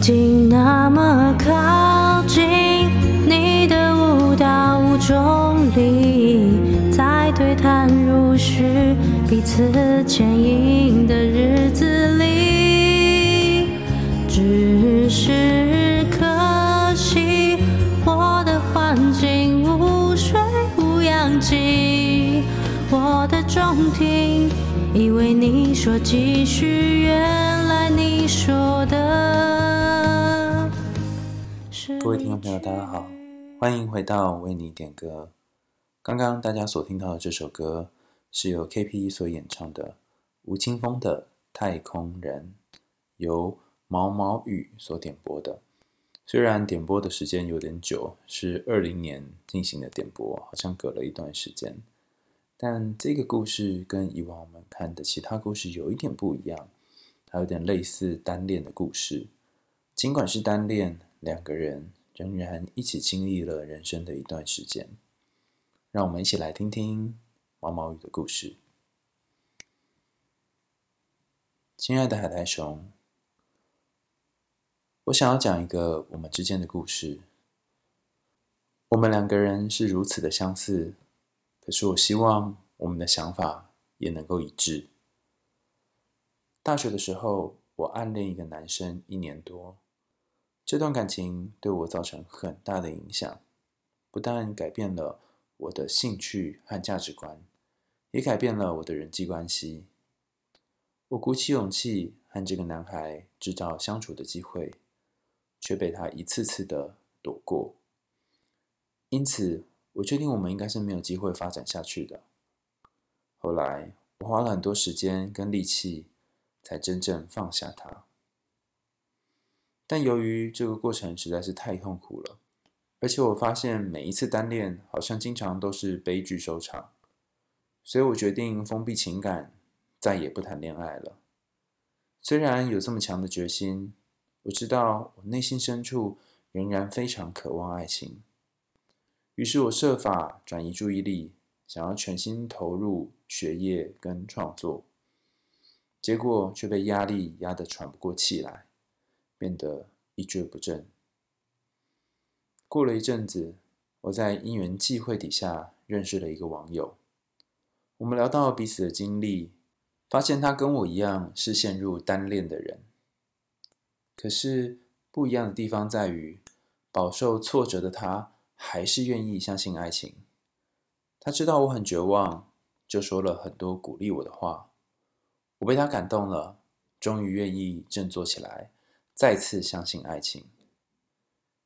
竟那么靠近，你的舞蹈无重力，在对谈如许，彼此牵引的日子里，只是可惜我的环境无水无氧气，我的中庭以为你说继续，原来你说的。欢迎回到为你点歌。刚刚大家所听到的这首歌是由 K P E 所演唱的吴青峰的《太空人》，由毛毛雨所点播的。虽然点播的时间有点久，是二零年进行的点播，好像隔了一段时间，但这个故事跟以往我们看的其他故事有一点不一样，它有点类似单恋的故事，尽管是单恋。两个人仍然一起经历了人生的一段时间，让我们一起来听听毛毛雨的故事。亲爱的海苔熊，我想要讲一个我们之间的故事。我们两个人是如此的相似，可是我希望我们的想法也能够一致。大学的时候，我暗恋一个男生一年多。这段感情对我造成很大的影响，不但改变了我的兴趣和价值观，也改变了我的人际关系。我鼓起勇气和这个男孩制造相处的机会，却被他一次次的躲过。因此，我确定我们应该是没有机会发展下去的。后来，我花了很多时间跟力气，才真正放下他。但由于这个过程实在是太痛苦了，而且我发现每一次单恋好像经常都是悲剧收场，所以我决定封闭情感，再也不谈恋爱了。虽然有这么强的决心，我知道我内心深处仍然非常渴望爱情。于是我设法转移注意力，想要全心投入学业跟创作，结果却被压力压得喘不过气来。变得一蹶不振。过了一阵子，我在因缘际会底下认识了一个网友。我们聊到彼此的经历，发现他跟我一样是陷入单恋的人。可是不一样的地方在于，饱受挫折的他还是愿意相信爱情。他知道我很绝望，就说了很多鼓励我的话。我被他感动了，终于愿意振作起来。再次相信爱情。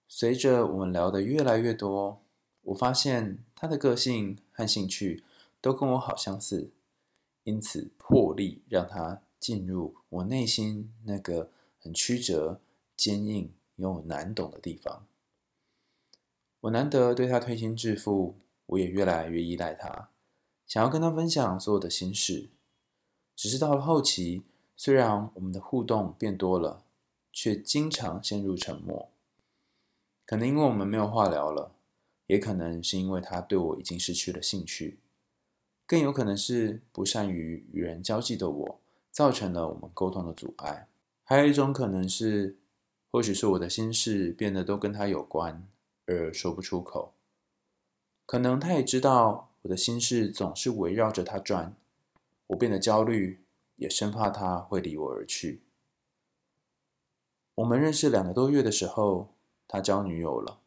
随着我们聊得越来越多，我发现他的个性和兴趣都跟我好相似，因此破例让他进入我内心那个很曲折、坚硬又难懂的地方。我难得对他推心置腹，我也越来越依赖他，想要跟他分享所有的心事。只是到了后期，虽然我们的互动变多了。却经常陷入沉默，可能因为我们没有话聊了，也可能是因为他对我已经失去了兴趣，更有可能是不善于与人交际的我造成了我们沟通的阻碍。还有一种可能是，或许是我的心事变得都跟他有关，而说不出口。可能他也知道我的心事总是围绕着他转，我变得焦虑，也生怕他会离我而去。我们认识两个多月的时候，他交女友了。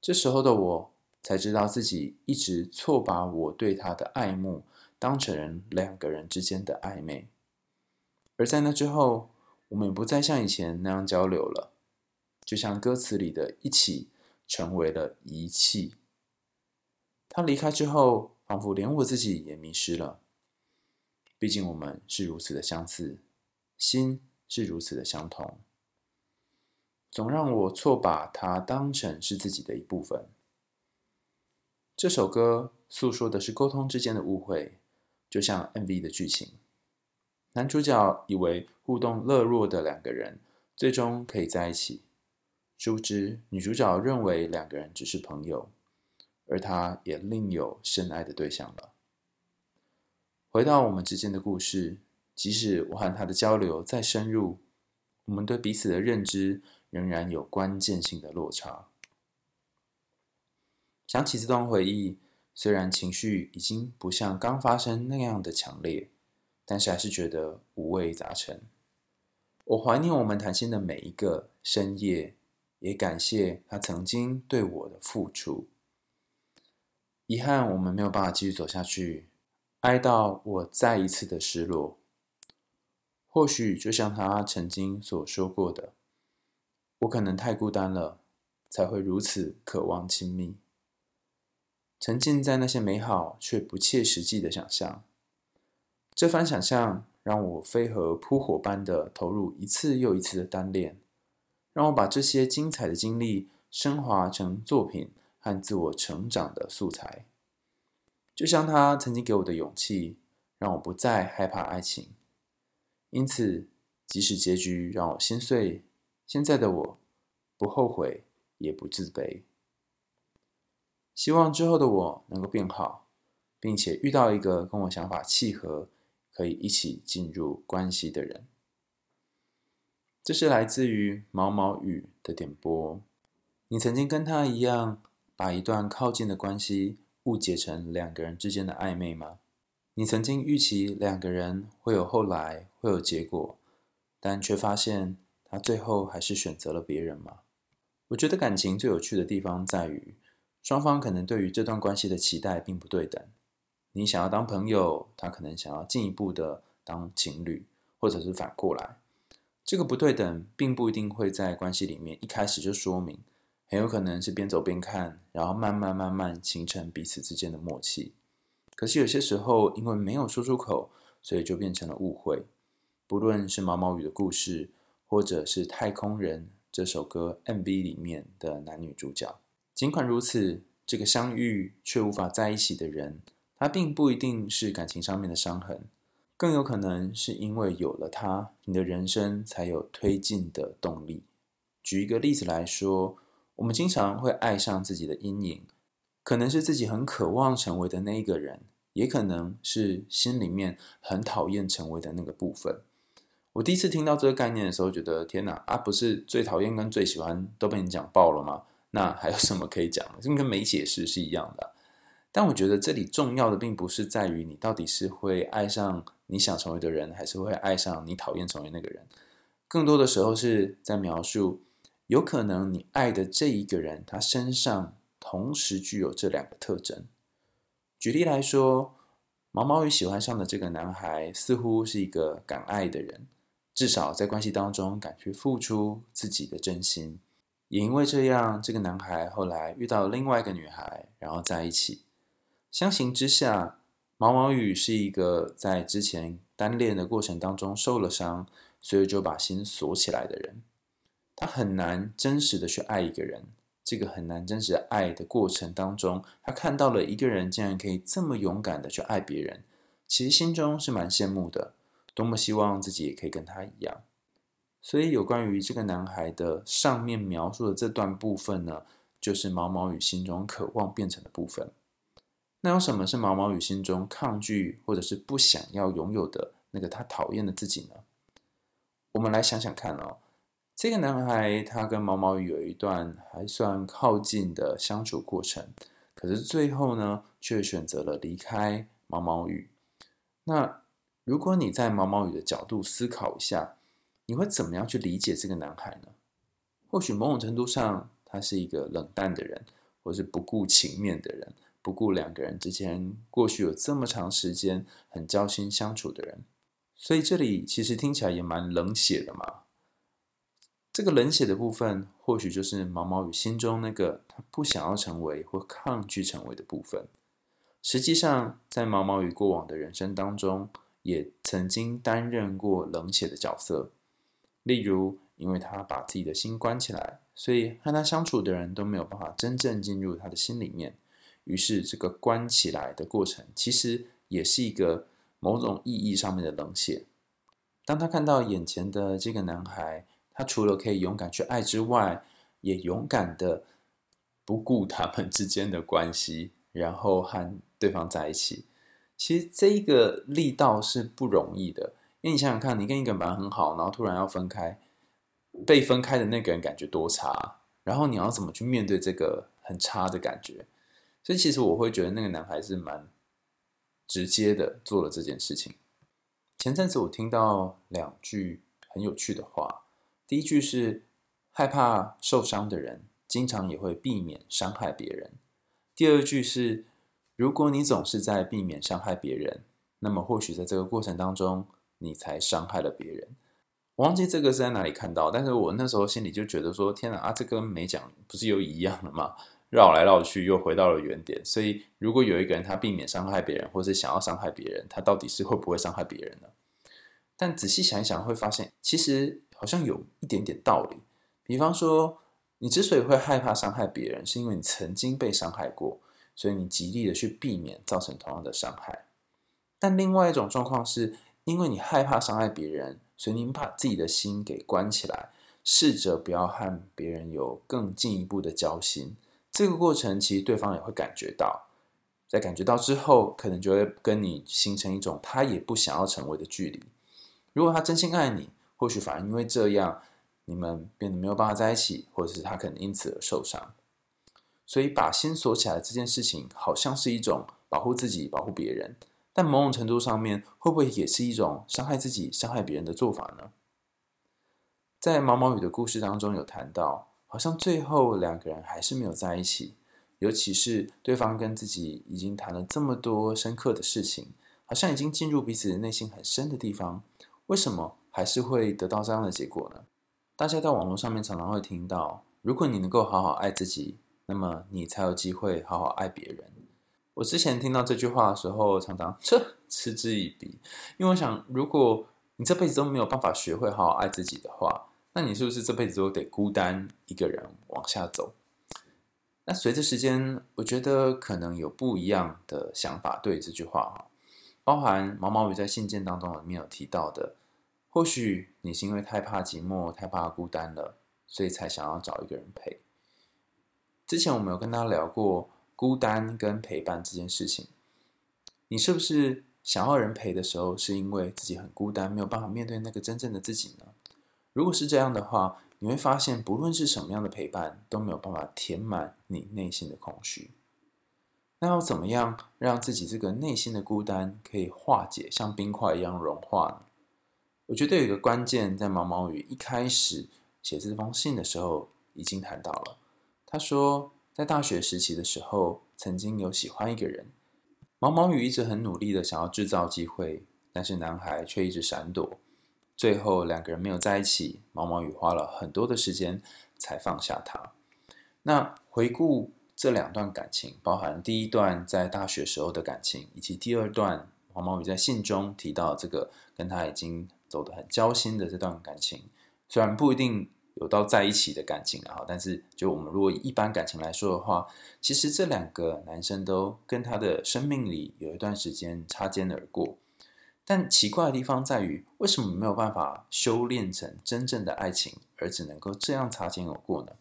这时候的我才知道自己一直错把我对他的爱慕当成两个人之间的暧昧。而在那之后，我们也不再像以前那样交流了，就像歌词里的一起成为了遗弃。他离开之后，仿佛连我自己也迷失了。毕竟我们是如此的相似，心是如此的相同。总让我错把它当成是自己的一部分。这首歌诉说的是沟通之间的误会，就像 MV 的剧情。男主角以为互动热络的两个人最终可以在一起，殊不知女主角认为两个人只是朋友，而他也另有深爱的对象了。回到我们之间的故事，即使我和他的交流再深入，我们对彼此的认知仍然有关键性的落差。想起这段回忆，虽然情绪已经不像刚发生那样的强烈，但是还是觉得五味杂陈。我怀念我们谈心的每一个深夜，也感谢他曾经对我的付出。遗憾我们没有办法继续走下去，哀悼我再一次的失落。或许就像他曾经所说过的，我可能太孤单了，才会如此渴望亲密。沉浸在那些美好却不切实际的想象，这番想象让我飞蛾扑火般的投入一次又一次的单恋，让我把这些精彩的经历升华成作品和自我成长的素材。就像他曾经给我的勇气，让我不再害怕爱情。因此，即使结局让我心碎，现在的我不后悔，也不自卑。希望之后的我能够变好，并且遇到一个跟我想法契合、可以一起进入关系的人。这是来自于毛毛雨的点播。你曾经跟他一样，把一段靠近的关系误解成两个人之间的暧昧吗？你曾经预期两个人会有后来，会有结果，但却发现他最后还是选择了别人吗？我觉得感情最有趣的地方在于，双方可能对于这段关系的期待并不对等。你想要当朋友，他可能想要进一步的当情侣，或者是反过来。这个不对等并不一定会在关系里面一开始就说明，很有可能是边走边看，然后慢慢慢慢形成彼此之间的默契。可是有些时候，因为没有说出口，所以就变成了误会。不论是毛毛雨的故事，或者是《太空人》这首歌 MV 里面的男女主角，尽管如此，这个相遇却无法在一起的人，他并不一定是感情上面的伤痕，更有可能是因为有了他，你的人生才有推进的动力。举一个例子来说，我们经常会爱上自己的阴影。可能是自己很渴望成为的那一个人，也可能是心里面很讨厌成为的那个部分。我第一次听到这个概念的时候，觉得天哪啊，不是最讨厌跟最喜欢都被你讲爆了吗？那还有什么可以讲的？这跟没解释是一样的。但我觉得这里重要的并不是在于你到底是会爱上你想成为的人，还是会爱上你讨厌成为那个人。更多的时候是在描述，有可能你爱的这一个人，他身上。同时具有这两个特征。举例来说，毛毛雨喜欢上的这个男孩似乎是一个敢爱的人，至少在关系当中敢去付出自己的真心。也因为这样，这个男孩后来遇到了另外一个女孩，然后在一起。相形之下，毛毛雨是一个在之前单恋的过程当中受了伤，所以就把心锁起来的人。他很难真实的去爱一个人。这个很难真实爱的过程当中，他看到了一个人竟然可以这么勇敢的去爱别人，其实心中是蛮羡慕的，多么希望自己也可以跟他一样。所以有关于这个男孩的上面描述的这段部分呢，就是毛毛雨心中渴望变成的部分。那有什么是毛毛雨心中抗拒或者是不想要拥有的那个他讨厌的自己呢？我们来想想看哦。这个男孩他跟毛毛雨有一段还算靠近的相处过程，可是最后呢，却选择了离开毛毛雨。那如果你在毛毛雨的角度思考一下，你会怎么样去理解这个男孩呢？或许某种程度上，他是一个冷淡的人，或是不顾情面的人，不顾两个人之间过去有这么长时间很交心相处的人。所以这里其实听起来也蛮冷血的嘛。这个冷血的部分，或许就是毛毛雨心中那个他不想要成为或抗拒成为的部分。实际上，在毛毛雨过往的人生当中，也曾经担任过冷血的角色。例如，因为他把自己的心关起来，所以和他相处的人都没有办法真正进入他的心里面。于是，这个关起来的过程，其实也是一个某种意义上面的冷血。当他看到眼前的这个男孩，他除了可以勇敢去爱之外，也勇敢的不顾他们之间的关系，然后和对方在一起。其实这一个力道是不容易的，因为你想想看，你跟一个人本来很好，然后突然要分开，被分开的那个人感觉多差，然后你要怎么去面对这个很差的感觉？所以其实我会觉得那个男孩是蛮直接的做了这件事情。前阵子我听到两句很有趣的话，第一句是害怕受伤的人，经常也会避免伤害别人。第二句是，如果你总是在避免伤害别人，那么或许在这个过程当中，你才伤害了别人。我忘记这个是在哪里看到，但是我那时候心里就觉得说，天哪啊，这跟没讲不是又一样了吗？绕来绕去又回到了原点。所以，如果有一个人他避免伤害别人，或是想要伤害别人，他到底是会不会伤害别人呢？但仔细想一想，会发现其实好像有一点点道理。比方说，你之所以会害怕伤害别人，是因为你曾经被伤害过，所以你极力的去避免造成同样的伤害。但另外一种状况是，因为你害怕伤害别人，所以你把自己的心给关起来，试着不要和别人有更进一步的交心。这个过程其实对方也会感觉到，在感觉到之后，可能就会跟你形成一种他也不想要成为的距离。如果他真心爱你，或许反而因为这样。你们变得没有办法在一起，或者是他可能因此而受伤，所以把心锁起来这件事情，好像是一种保护自己、保护别人，但某种程度上面，会不会也是一种伤害自己、伤害别人的做法呢？在毛毛雨的故事当中有谈到，好像最后两个人还是没有在一起，尤其是对方跟自己已经谈了这么多深刻的事情，好像已经进入彼此的内心很深的地方，为什么还是会得到这样的结果呢？大家在网络上面常常会听到，如果你能够好好爱自己，那么你才有机会好好爱别人。我之前听到这句话的时候，常常这嗤之以鼻，因为我想，如果你这辈子都没有办法学会好好爱自己的话，那你是不是这辈子都得孤单一个人往下走？那随着时间，我觉得可能有不一样的想法对这句话哈，包含毛毛雨在信件当中里面有提到的。或许你是因为太怕寂寞、太怕孤单了，所以才想要找一个人陪。之前我们有跟大家聊过孤单跟陪伴这件事情。你是不是想要人陪的时候，是因为自己很孤单，没有办法面对那个真正的自己呢？如果是这样的话，你会发现，不论是什么样的陪伴，都没有办法填满你内心的空虚。那要怎么样让自己这个内心的孤单可以化解，像冰块一样融化呢？我觉得有一个关键，在毛毛雨一开始写这封信的时候已经谈到了。他说，在大学时期的时候，曾经有喜欢一个人。毛毛雨一直很努力的想要制造机会，但是男孩却一直闪躲。最后两个人没有在一起，毛毛雨花了很多的时间才放下他。那回顾这两段感情，包含第一段在大学时候的感情，以及第二段毛毛雨在信中提到这个跟他已经。走得很交心的这段感情，虽然不一定有到在一起的感情啊，但是就我们如果一般感情来说的话，其实这两个男生都跟他的生命里有一段时间擦肩而过。但奇怪的地方在于，为什么没有办法修炼成真正的爱情，而只能够这样擦肩而过呢？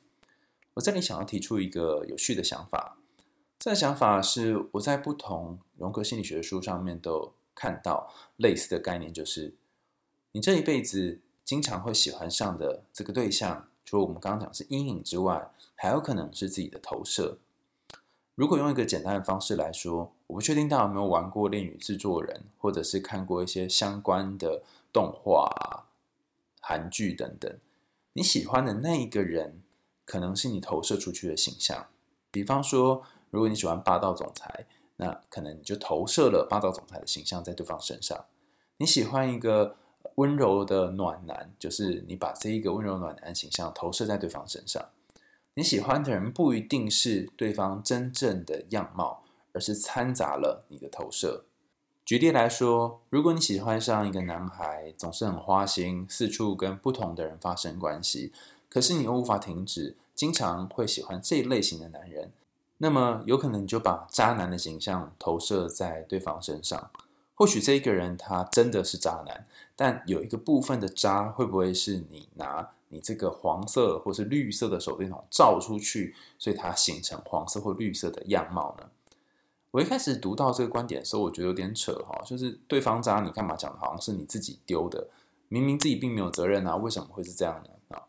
我这里想要提出一个有趣的想法，这个想法是我在不同荣格心理学书上面都看到类似的概念，就是。你这一辈子经常会喜欢上的这个对象，除了我们刚刚讲是阴影之外，还有可能是自己的投射。如果用一个简单的方式来说，我不确定大家有没有玩过《恋与制作人》，或者是看过一些相关的动画、韩剧等等。你喜欢的那一个人，可能是你投射出去的形象。比方说，如果你喜欢霸道总裁，那可能你就投射了霸道总裁的形象在对方身上。你喜欢一个。温柔的暖男，就是你把这一个温柔暖男形象投射在对方身上。你喜欢的人不一定是对方真正的样貌，而是掺杂了你的投射。举例来说，如果你喜欢上一个男孩，总是很花心，四处跟不同的人发生关系，可是你又无法停止，经常会喜欢这一类型的男人，那么有可能你就把渣男的形象投射在对方身上。或许这一个人他真的是渣男，但有一个部分的渣会不会是你拿你这个黄色或是绿色的手电筒照出去，所以它形成黄色或绿色的样貌呢？我一开始读到这个观点的时候，我觉得有点扯哈，就是对方渣，你干嘛讲的好像是你自己丢的？明明自己并没有责任啊，为什么会是这样呢？啊，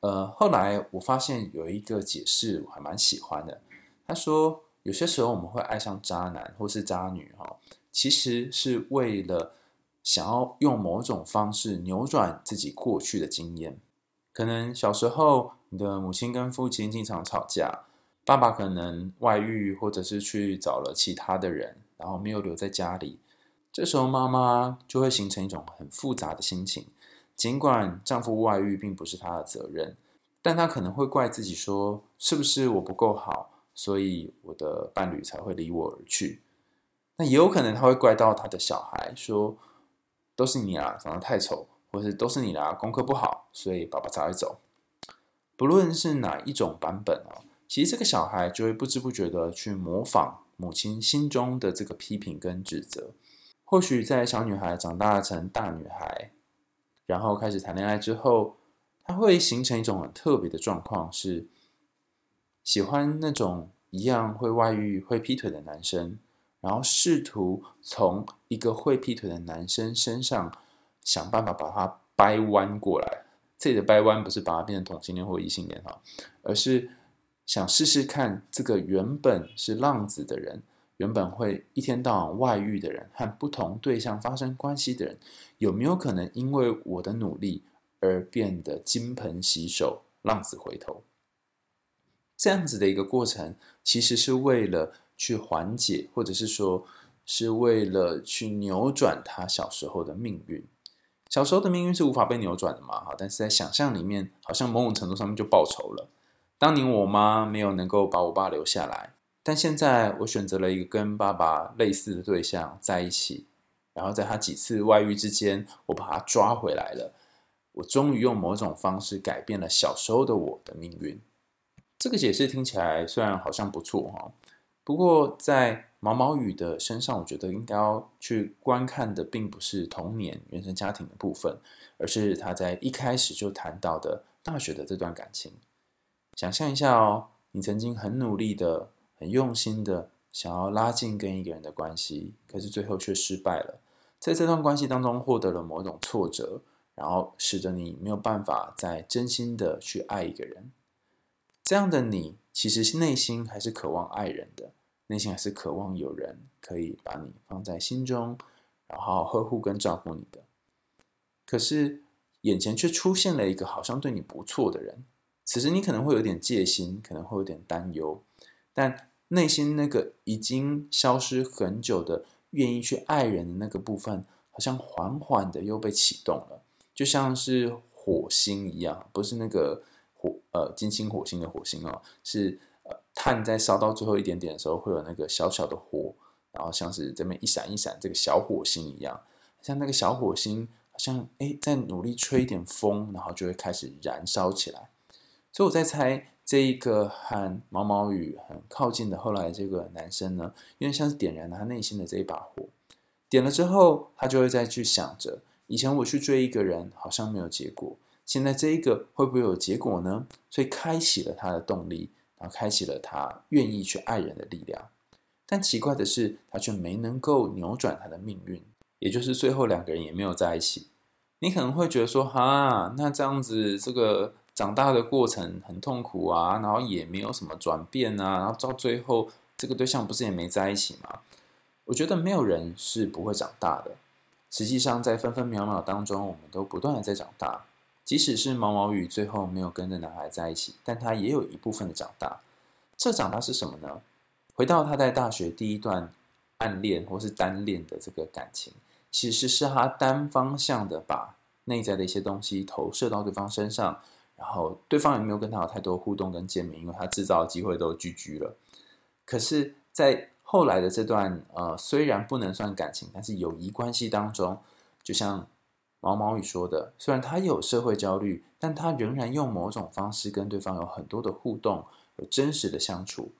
呃，后来我发现有一个解释我还蛮喜欢的。他说，有些时候我们会爱上渣男或是渣女，哈，其实是为了想要用某种方式扭转自己过去的经验。可能小时候你的母亲跟父亲经常吵架，爸爸可能外遇或者是去找了其他的人，然后没有留在家里。这时候，妈妈就会形成一种很复杂的心情。尽管丈夫外遇并不是她的责任，但她可能会怪自己说：“是不是我不够好，所以我的伴侣才会离我而去？”那也有可能他会怪到他的小孩，说：“都是你啊，长得太丑，或是都是你啦，功课不好，所以爸爸才会走。”不论是哪一种版本啊，其实这个小孩就会不知不觉的去模仿母亲心中的这个批评跟指责。或许在小女孩长大成大女孩，然后开始谈恋爱之后，她会形成一种很特别的状况，是喜欢那种一样会外遇、会劈腿的男生，然后试图从一个会劈腿的男生身上想办法把他掰弯过来。这里的掰弯不是把他变成同性恋或异性恋哈，而是想试试看这个原本是浪子的人。原本会一天到晚外遇的人，和不同对象发生关系的人，有没有可能因为我的努力而变得金盆洗手、浪子回头？这样子的一个过程，其实是为了去缓解，或者是说，是为了去扭转他小时候的命运。小时候的命运是无法被扭转的嘛？哈，但是在想象里面，好像某种程度上面就报仇了。当年我妈没有能够把我爸留下来。但现在我选择了一个跟爸爸类似的对象在一起，然后在他几次外遇之间，我把他抓回来了。我终于用某种方式改变了小时候的我的命运。这个解释听起来虽然好像不错哈，不过在毛毛雨的身上，我觉得应该要去观看的并不是童年原生家庭的部分，而是他在一开始就谈到的大学的这段感情。想象一下哦，你曾经很努力的。很用心的想要拉近跟一个人的关系，可是最后却失败了。在这段关系当中获得了某种挫折，然后使得你没有办法再真心的去爱一个人。这样的你其实内心还是渴望爱人的，内心还是渴望有人可以把你放在心中，然后呵护跟照顾你的。可是眼前却出现了一个好像对你不错的人，此时你可能会有点戒心，可能会有点担忧，但。内心那个已经消失很久的愿意去爱人的那个部分，好像缓缓的又被启动了，就像是火星一样，不是那个火呃金星火星的火星哦，是呃炭在烧到最后一点点的时候会有那个小小的火，然后像是这边一闪一闪这个小火星一样，像那个小火星好像诶在努力吹一点风，然后就会开始燃烧起来，所以我在猜。这一个和毛毛雨很靠近的后来这个男生呢，因为像是点燃了他内心的这一把火，点了之后，他就会再去想着，以前我去追一个人好像没有结果，现在这一个会不会有结果呢？所以开启了他的动力，然后开启了他愿意去爱人的力量。但奇怪的是，他却没能够扭转他的命运，也就是最后两个人也没有在一起。你可能会觉得说，哈，那这样子这个。长大的过程很痛苦啊，然后也没有什么转变啊，然后到最后这个对象不是也没在一起吗？我觉得没有人是不会长大的。实际上，在分分秒秒当中，我们都不断的在长大。即使是毛毛雨最后没有跟着男孩在一起，但他也有一部分的长大。这长大是什么呢？回到他在大学第一段暗恋或是单恋的这个感情，其实是他单方向的把内在的一些东西投射到对方身上。然后对方也没有跟他有太多互动跟见面，因为他制造的机会都 GG 了。可是，在后来的这段呃，虽然不能算感情，但是友谊关系当中，就像毛毛雨说的，虽然他有社会焦虑，但他仍然用某种方式跟对方有很多的互动，有真实的相处。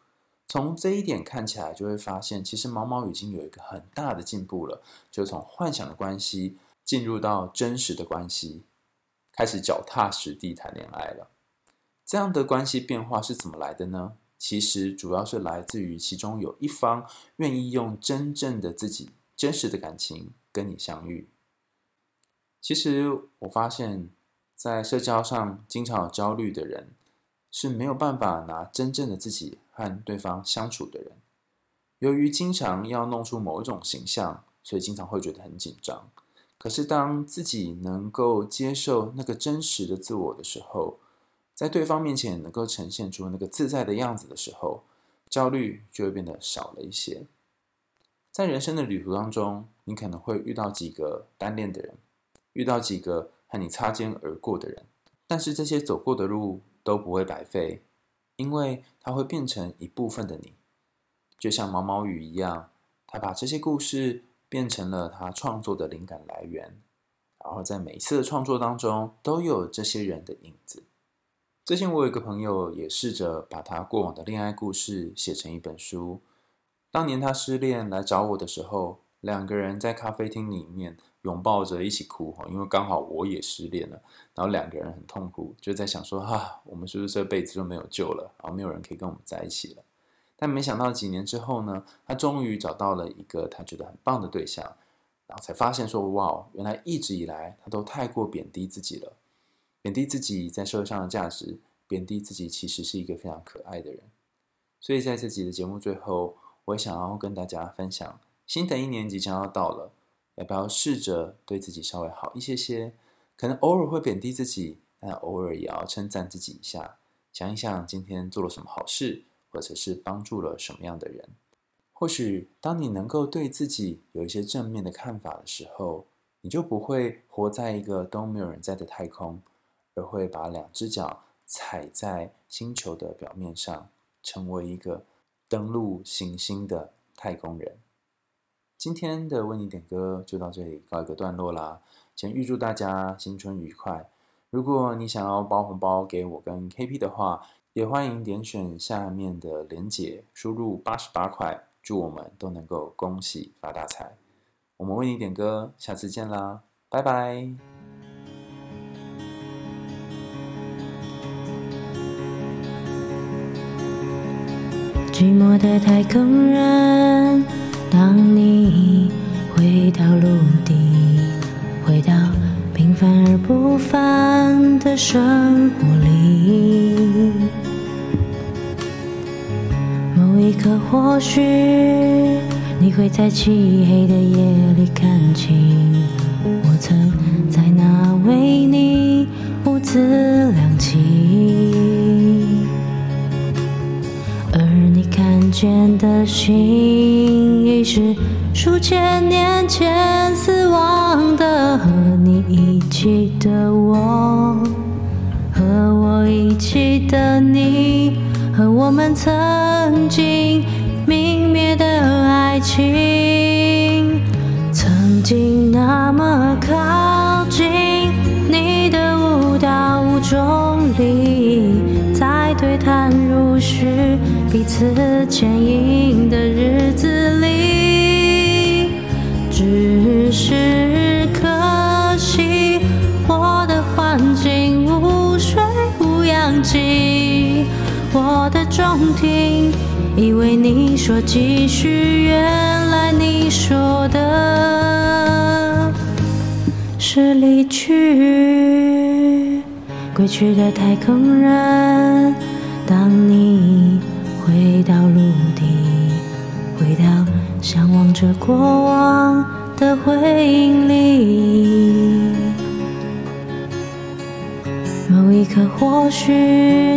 从这一点看起来，就会发现，其实毛毛雨已经有一个很大的进步了，就从幻想的关系进入到真实的关系。开始脚踏实地谈恋爱了，这样的关系变化是怎么来的呢？其实主要是来自于其中有一方愿意用真正的自己、真实的感情跟你相遇。其实我发现，在社交上经常有焦虑的人，是没有办法拿真正的自己和对方相处的人。由于经常要弄出某一种形象，所以经常会觉得很紧张。可是当自己能够接受那个真实的自我的时候，在对方面前能够呈现出那个自在的样子的时候，焦虑就会变得少了一些。在人生的旅途当中，你可能会遇到几个单恋的人，遇到几个和你擦肩而过的人，但是这些走过的路都不会白费，因为它会变成一部分的你，就像毛毛雨一样，他把这些故事变成了他创作的灵感来源，然后在每一次的创作当中都有这些人的影子。最近我有一个朋友也试着把他过往的恋爱故事写成一本书。当年他失恋来找我的时候，两个人在咖啡厅里面拥抱着一起哭哈，因为刚好我也失恋了，然后两个人很痛苦，就在想说啊，我们是不是这辈子就没有救了？然后没有人可以跟我们在一起了。但没想到几年之后呢，他终于找到了一个他觉得很棒的对象，然后才发现说哇，原来一直以来他都太过贬低自己了。贬低自己在社会上的价值，贬低自己其实是一个非常可爱的人。所以在这集的节目最后，我想要跟大家分享，新的一年即将要到了，要不要试着对自己稍微好一些些？可能偶尔会贬低自己，但偶尔也要称赞自己一下。想一想今天做了什么好事，或者是帮助了什么样的人。或许当你能够对自己有一些正面的看法的时候，你就不会活在一个都没有人在的太空。而会把两只脚踩在星球的表面上，成为一个登陆行星的太空人。今天的为你点歌就到这里告一个段落啦。先预祝大家新春愉快！如果你想要包红包给我跟 KP 的话，也欢迎点选下面的链接，输入八十八块，祝我们都能够恭喜发大财。我们为你点歌，下次见啦，拜拜。寂寞的太空人，当你回到陆地，回到平凡而不凡的生活里，某一刻或许你会在漆黑的夜里看清，我曾在那为你兀自见的心，已是数千年前死亡的。和你一起的我，和我一起的你，和我们曾经泯灭的爱情，曾经那么靠近你的舞蹈中里，在对谈如许。彼此牵引的日子里，只是可惜我的环境无水无氧气，我的中庭以为你说继续，原来你说的是离去。归去的太空人，当你。到陆地，回到向往着过往的回忆里。某一刻，或许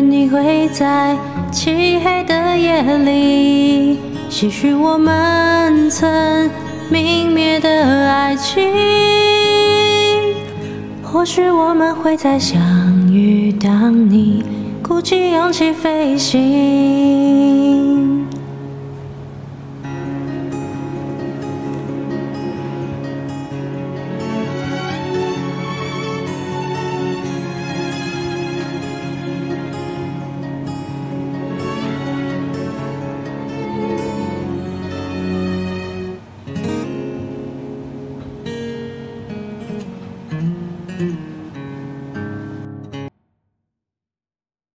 你会在漆黑的夜里，唏嘘我们曾泯灭的爱情。或许我们会再相遇，当你鼓起勇气飞行。